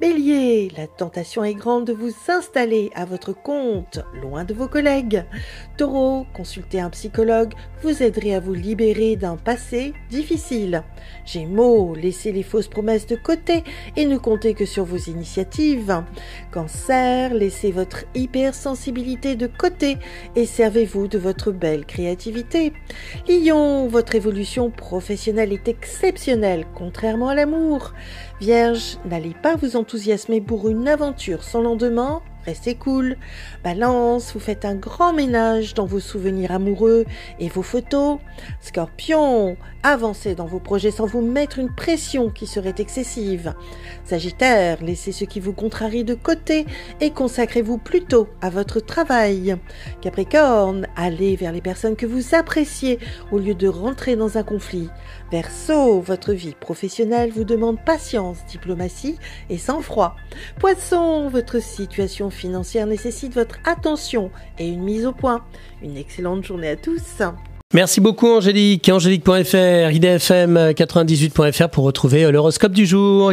Bélier, la tentation est grande de vous installer à votre compte, loin de vos collègues. Taureau, consulter un psychologue vous aiderait à vous libérer d'un passé difficile. Gémeaux, laissez les fausses promesses de côté et ne comptez que sur vos initiatives. Cancer, laissez votre hypersensibilité de côté et servez-vous de votre belle créativité. Lion, votre évolution professionnelle est exceptionnelle, contrairement à l'amour. Vierge, n'allez pas vous enthousiasmer pour une aventure sans lendemain Restez cool. Balance, vous faites un grand ménage dans vos souvenirs amoureux et vos photos. Scorpion, avancez dans vos projets sans vous mettre une pression qui serait excessive. Sagittaire, laissez ce qui vous contrarie de côté et consacrez-vous plutôt à votre travail. Capricorne, allez vers les personnes que vous appréciez au lieu de rentrer dans un conflit. Verseau, votre vie professionnelle vous demande patience, diplomatie et sang-froid. Poisson, votre situation financière nécessite votre attention et une mise au point. Une excellente journée à tous. Merci beaucoup Angélique. Angélique.fr, idfm98.fr pour retrouver l'horoscope du jour.